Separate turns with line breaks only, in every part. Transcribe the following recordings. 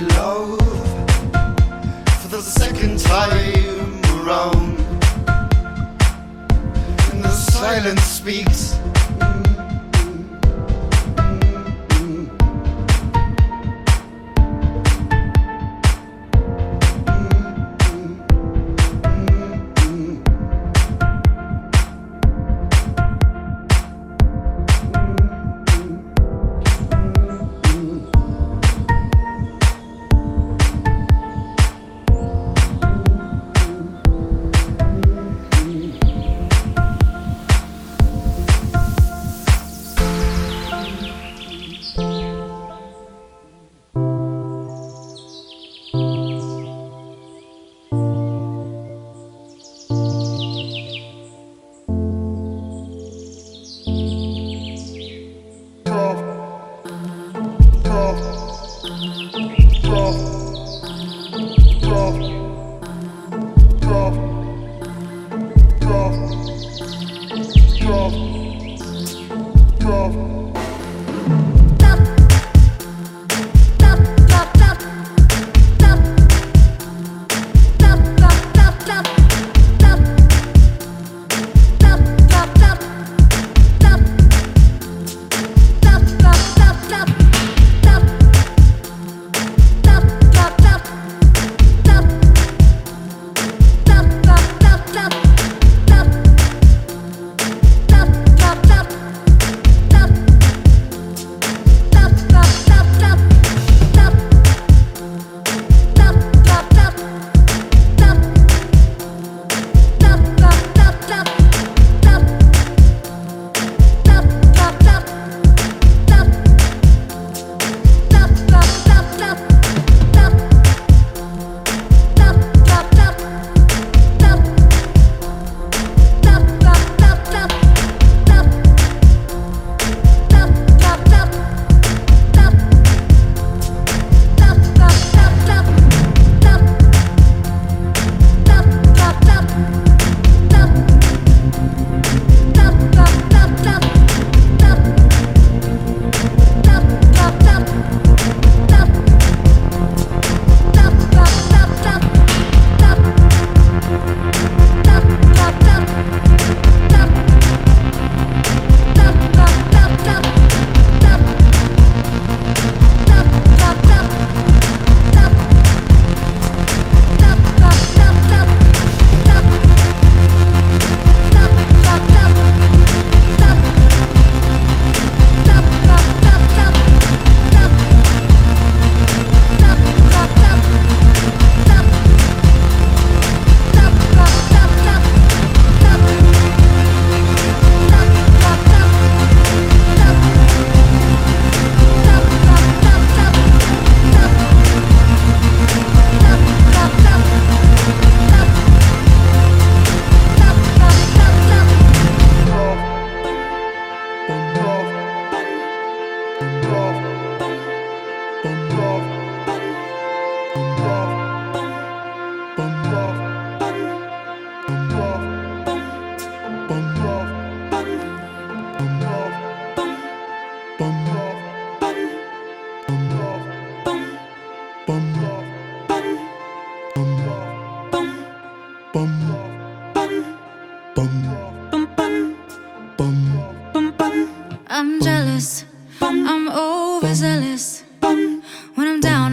love for the second time around. And the silence speaks.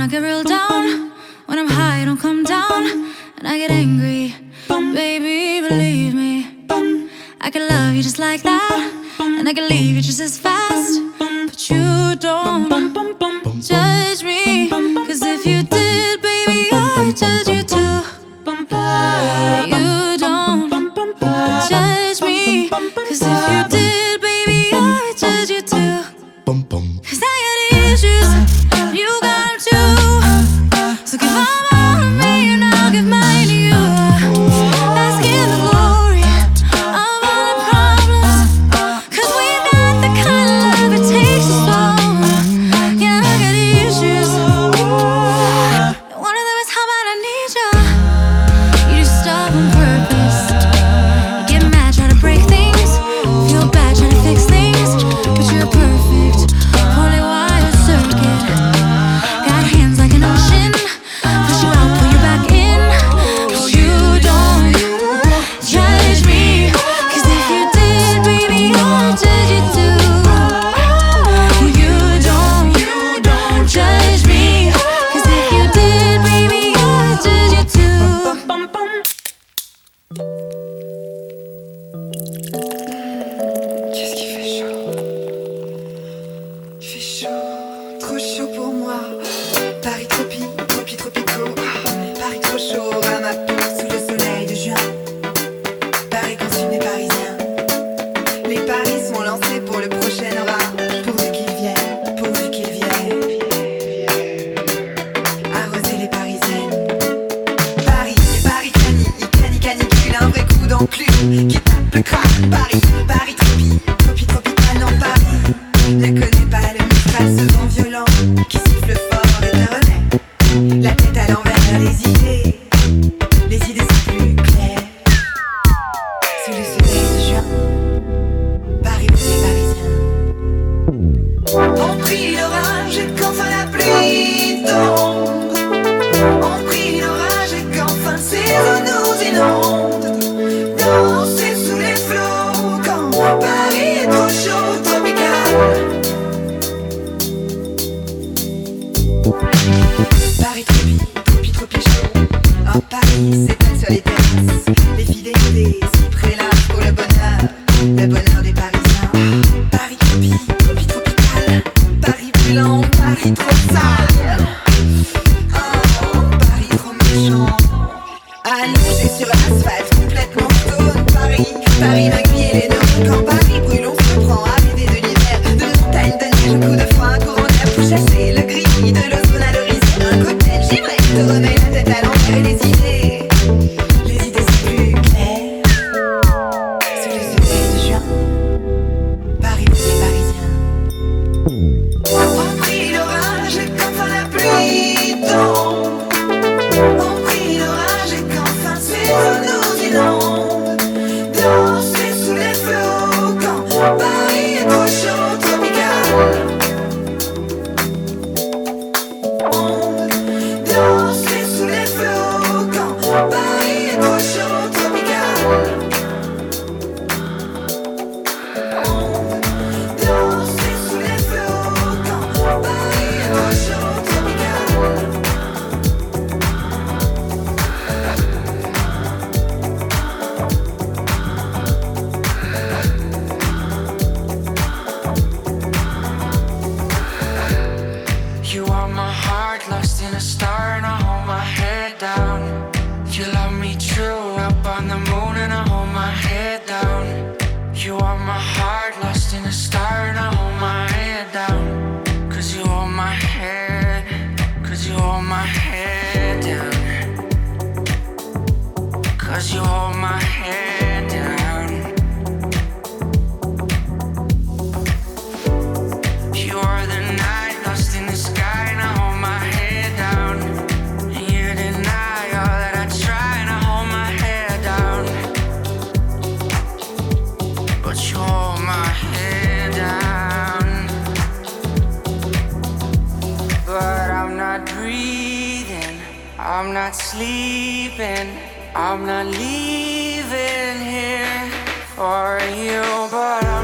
I get real down. When I'm high, I don't come down. And I get angry. Baby, believe me. I can love you just like that. And I can leave you just as fast. But you don't. Just You
are my heart lost in a star, and I hold my head down. You love me true up on the moon, and I hold my head down. You are my heart lost in a star, and I hold my head down. Cause you hold my head, cause you hold my head down. Cause you hold my head. sleeping, I'm not leaving here for you, but I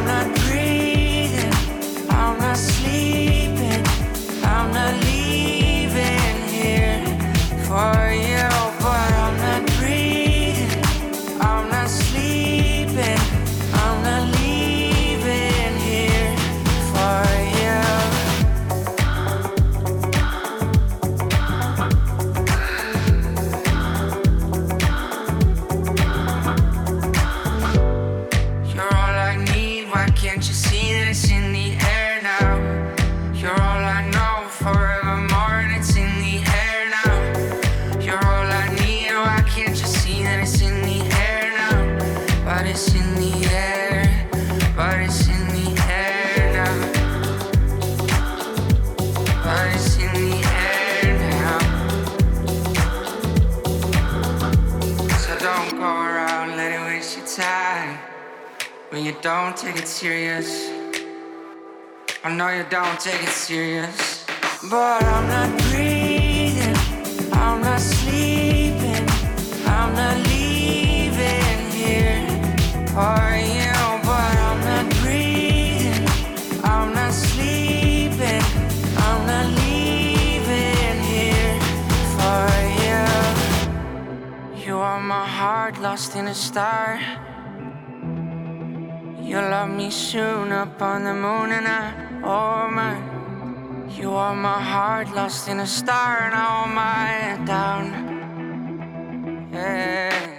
don't take it serious. I know you don't take it serious. But I'm not breathing, I'm not sleeping, I'm not leaving here. Are you? But I'm not breathing, I'm not sleeping, I'm not leaving here for you. You are my heart lost in a star. You'll love me soon up on the moon and I, oh my. You are my heart lost in a star and I my down. Yeah.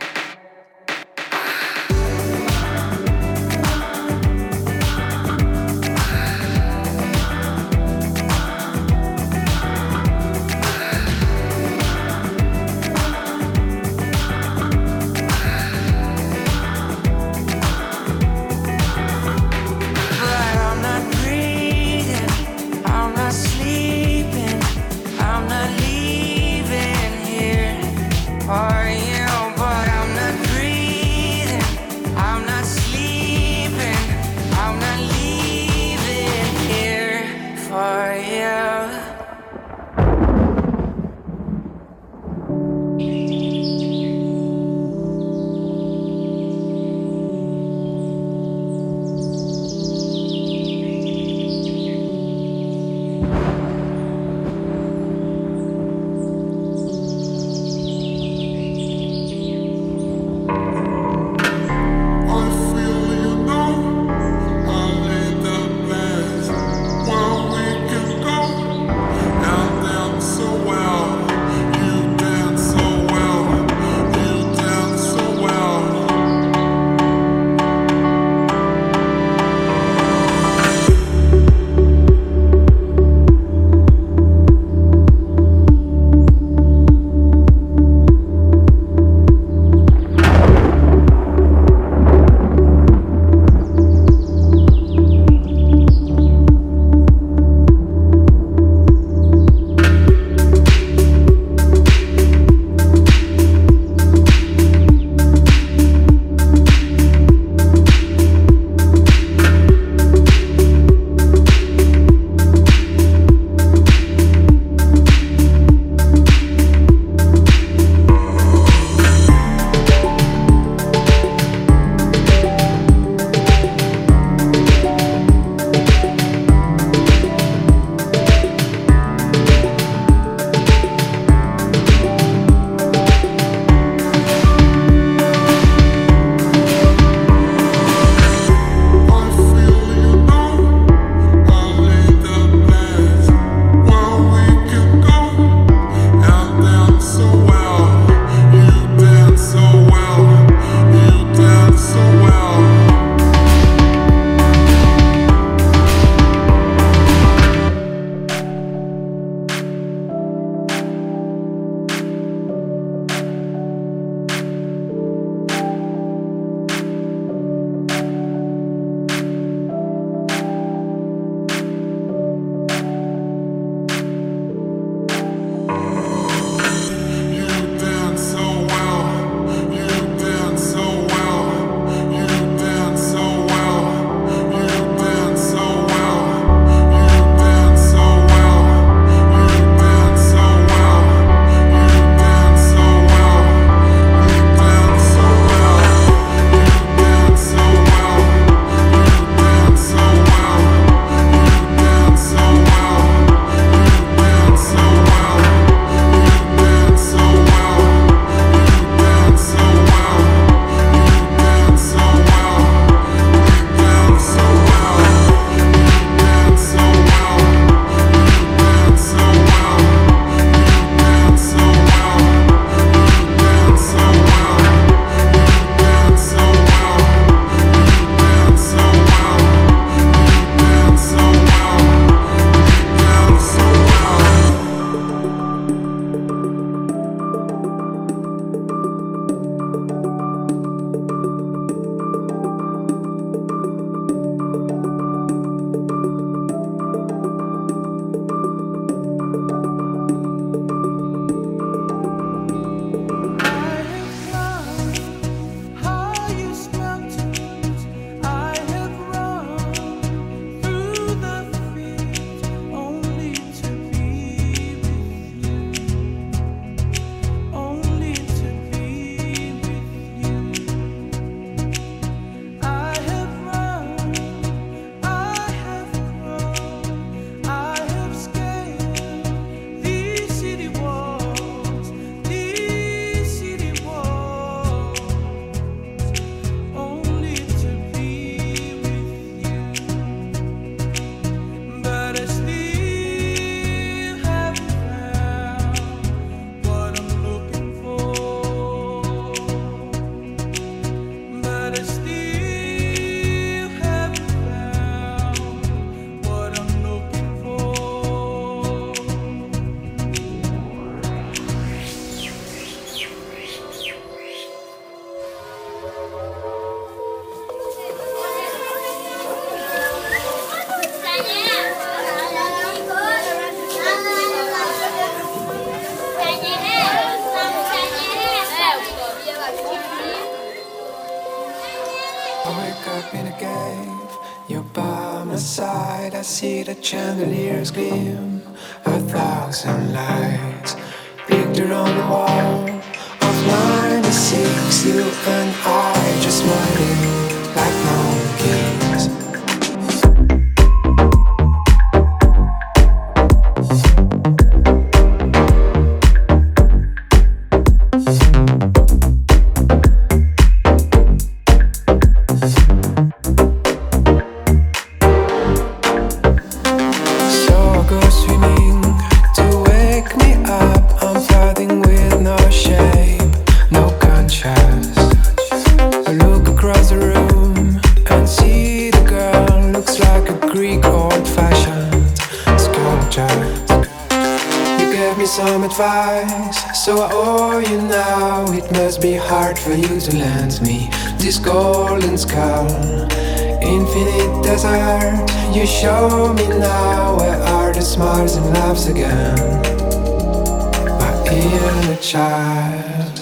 See the chandeliers gleam. A thousand lights, picture on the wall of 96. You and I just smiling you show me now where are the smiles and laughs again. My inner child.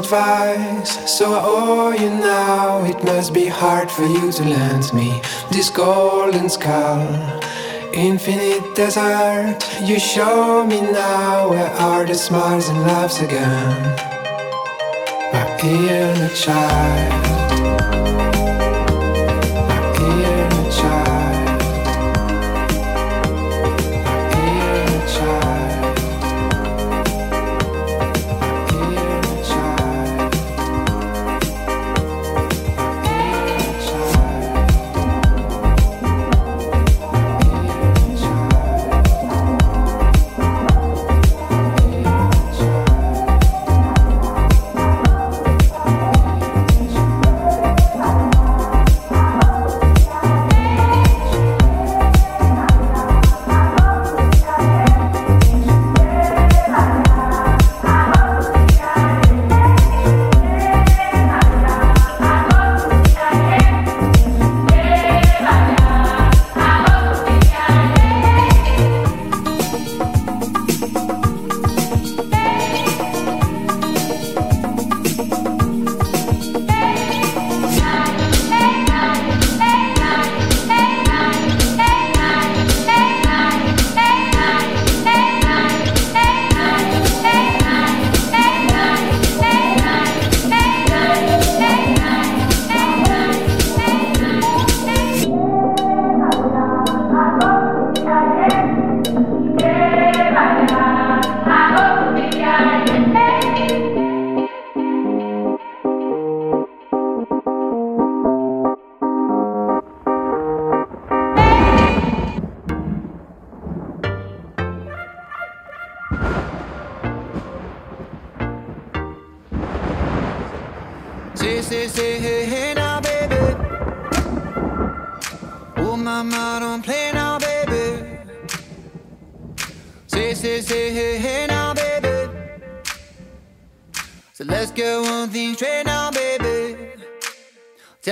Advice, so I owe you now. It must be hard for you to lend me this golden skull. Infinite desert, you show me now where are the smiles and laughs again. My inner child.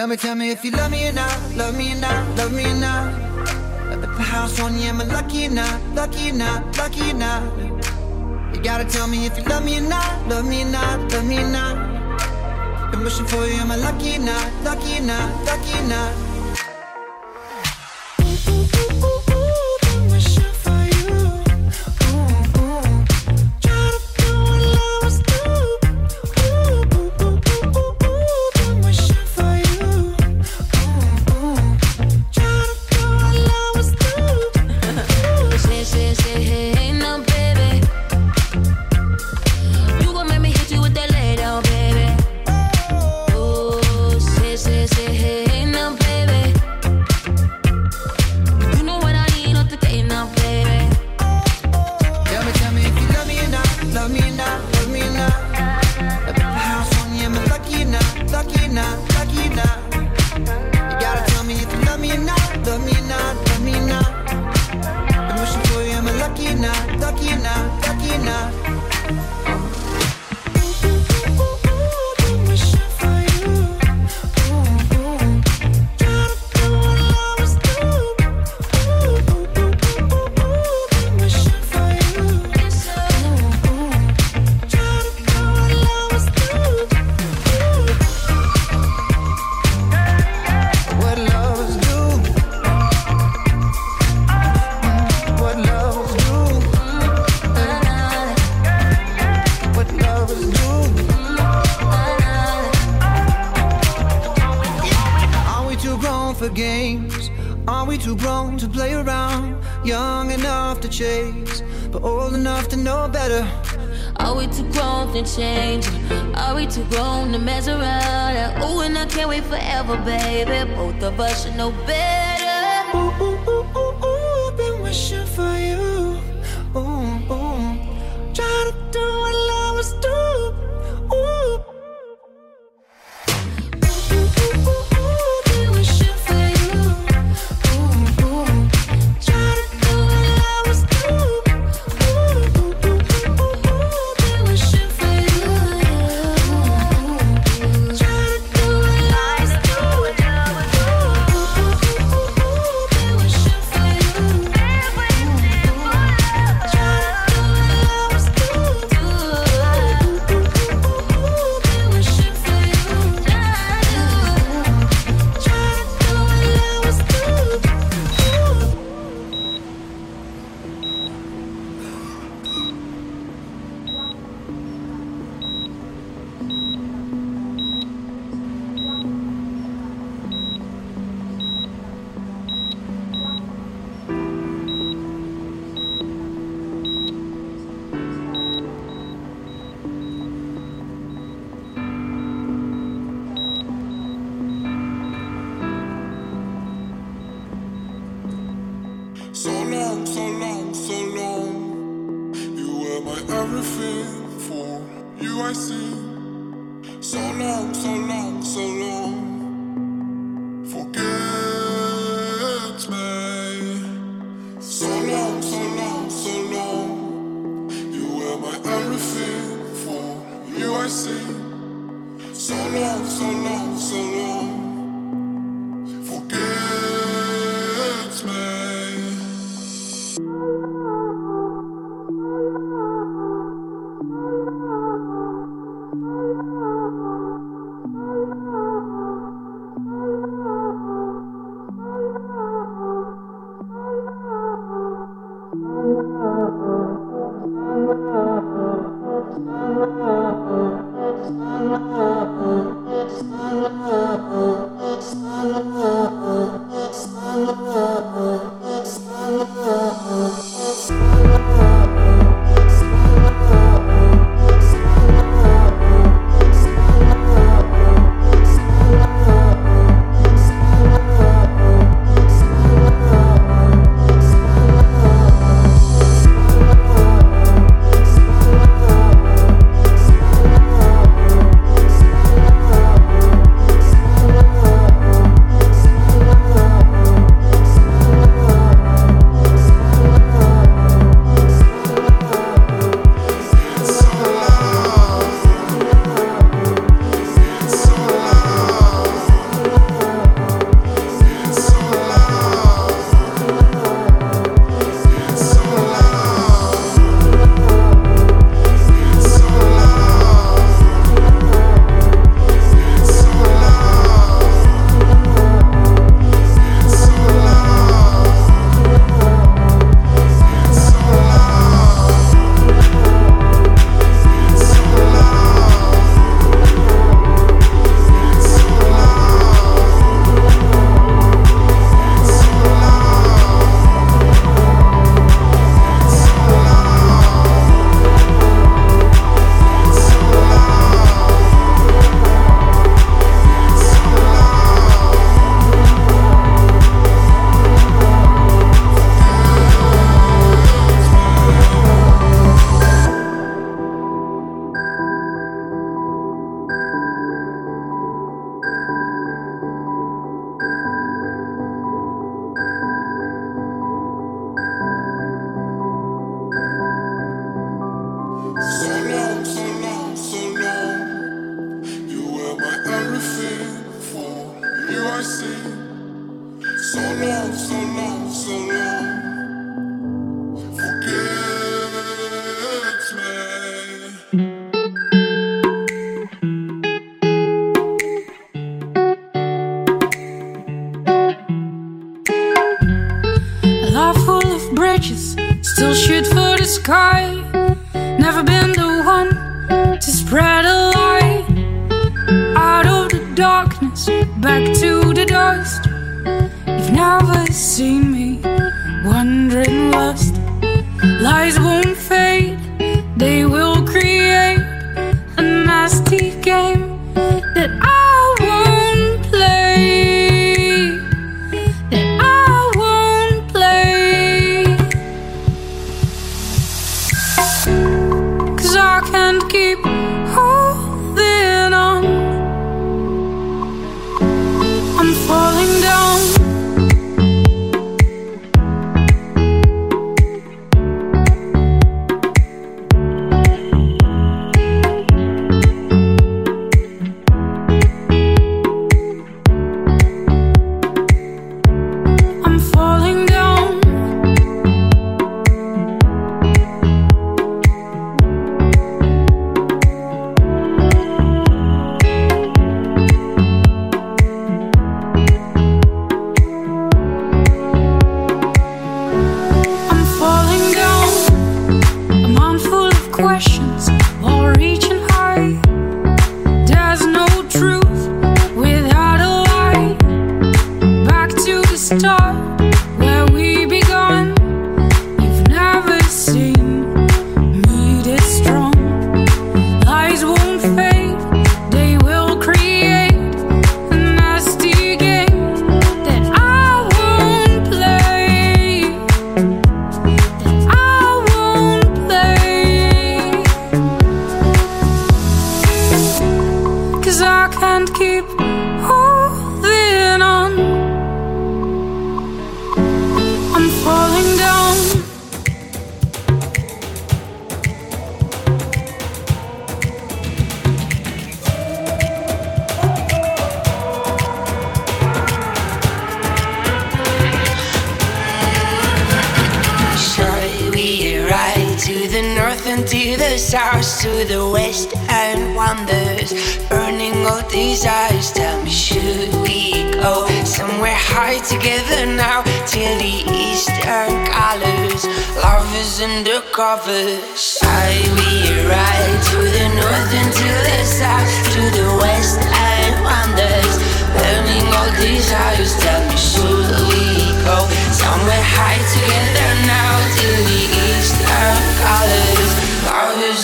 Me, tell me if you love me or not, love me or not, love me or not. At the house on you, am I lucky or not, lucky or not, lucky or not? You gotta tell me if you love me or not, love me or not, love me or not. Been wishing for you, am I lucky or not, lucky or not, lucky or not? and changing. Are we too grown to
mess around? Oh, ooh, and I can't wait forever, baby. Both of us should know better.
Ooh, ooh, ooh, you
I see. So long, so long, so long. Forget me. So long, so long, so long. You were my everything for you I see. So long, so long, so long.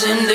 Love is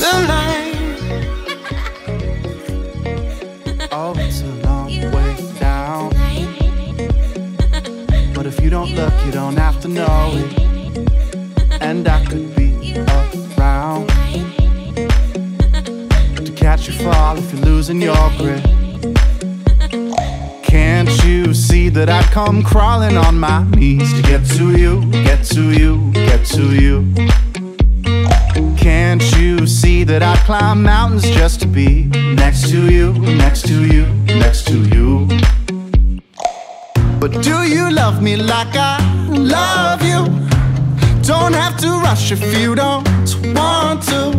Tonight,
Oh, it's a long way down. But if you don't look, you don't have to know it. And I could be around to catch you fall if you're losing your grip. Can't you see that I come crawling on my knees to get to you, get to you, get to you? Can't you see that I climb mountains just to be next to you, next to you, next to you? But do you love me like I love you? Don't have to rush if you don't want to.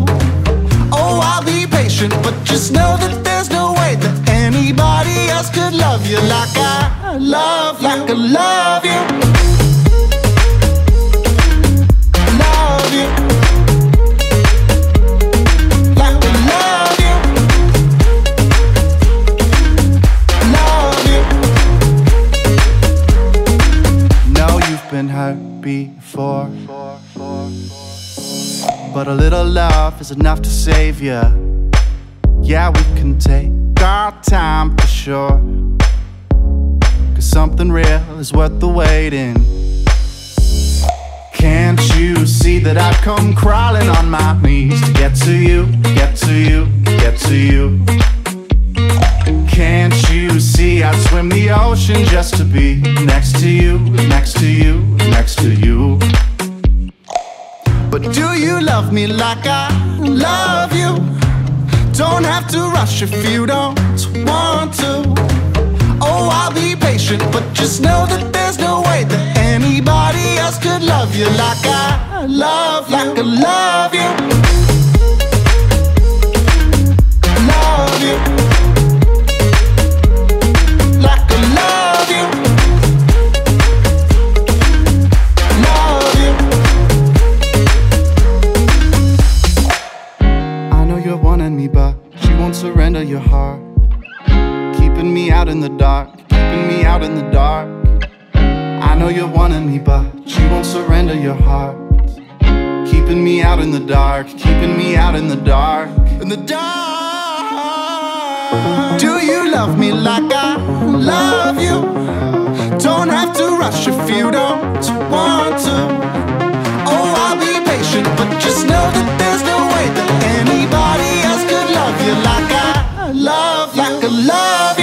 Oh, I'll be patient, but just know that there's no way that anybody else could love you like I love you, like I love you. But a little love is enough to save you. Yeah, we can take our time for sure. Cause something real is worth the waiting. Can't you see that I've come crawling on my knees to get to you, get to you, get to you? Can't you see I'd swim the ocean just to be next to you, next to you, next to you? Do you love me like I love you? Don't have to rush if you don't want to. Oh, I'll be patient, but just know that there's no way that anybody else could love you like I love like I love you. Love you. Your heart. Keeping me out in the dark, keeping me out in the dark. I know you're wanting me, but you won't surrender your heart. Keeping me out in the dark, keeping me out in the dark, in the dark. Do you love me like I love you? Don't have to rush if you don't want to. Oh, I'll be patient, but just know that could love you,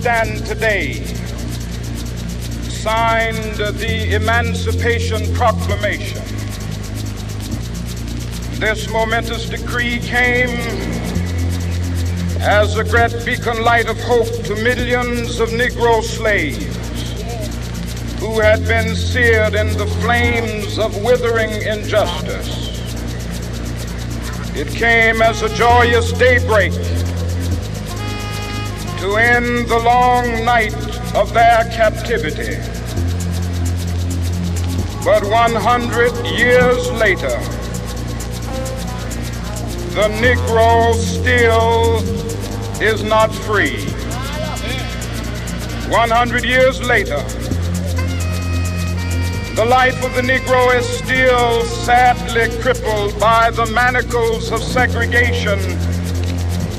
stand today signed the Emancipation Proclamation. This momentous decree came as a great beacon light of hope to millions of Negro slaves who had been seared in the flames of withering injustice. It came as a joyous daybreak to end the long night of their captivity. But 100 years later, the Negro still is not free. 100 years later, the life of the Negro is still sadly crippled by the manacles of segregation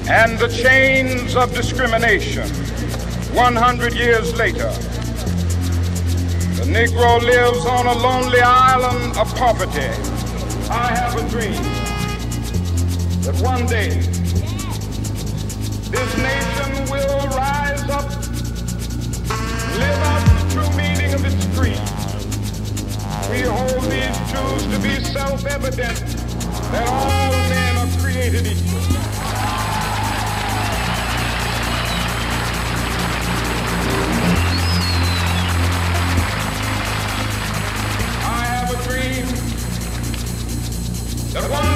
and the chains of discrimination 100 years later. The Negro lives on a lonely island of poverty. I have a dream that one day this nation will rise up, live out the true meaning of its creed. We hold these truths to be self-evident that all men are created equal. The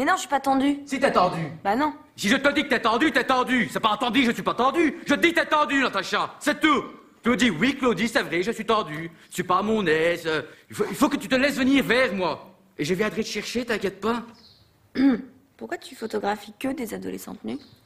Mais non, je suis pas tendu.
Si t'es tendu.
Bah non.
Si je te dis que t'es tendu, t'es tendu. C'est pas entendu, je suis pas tendu. Je te dis que t'es tendu, Natacha. C'est tout. Tu me dis oui, Claudie, c'est vrai, je suis tendu. Je suis pas à mon aise. Il faut, il faut que tu te laisses venir vers moi. Et je viendrai te chercher, t'inquiète pas.
Pourquoi tu photographies que des adolescentes nues?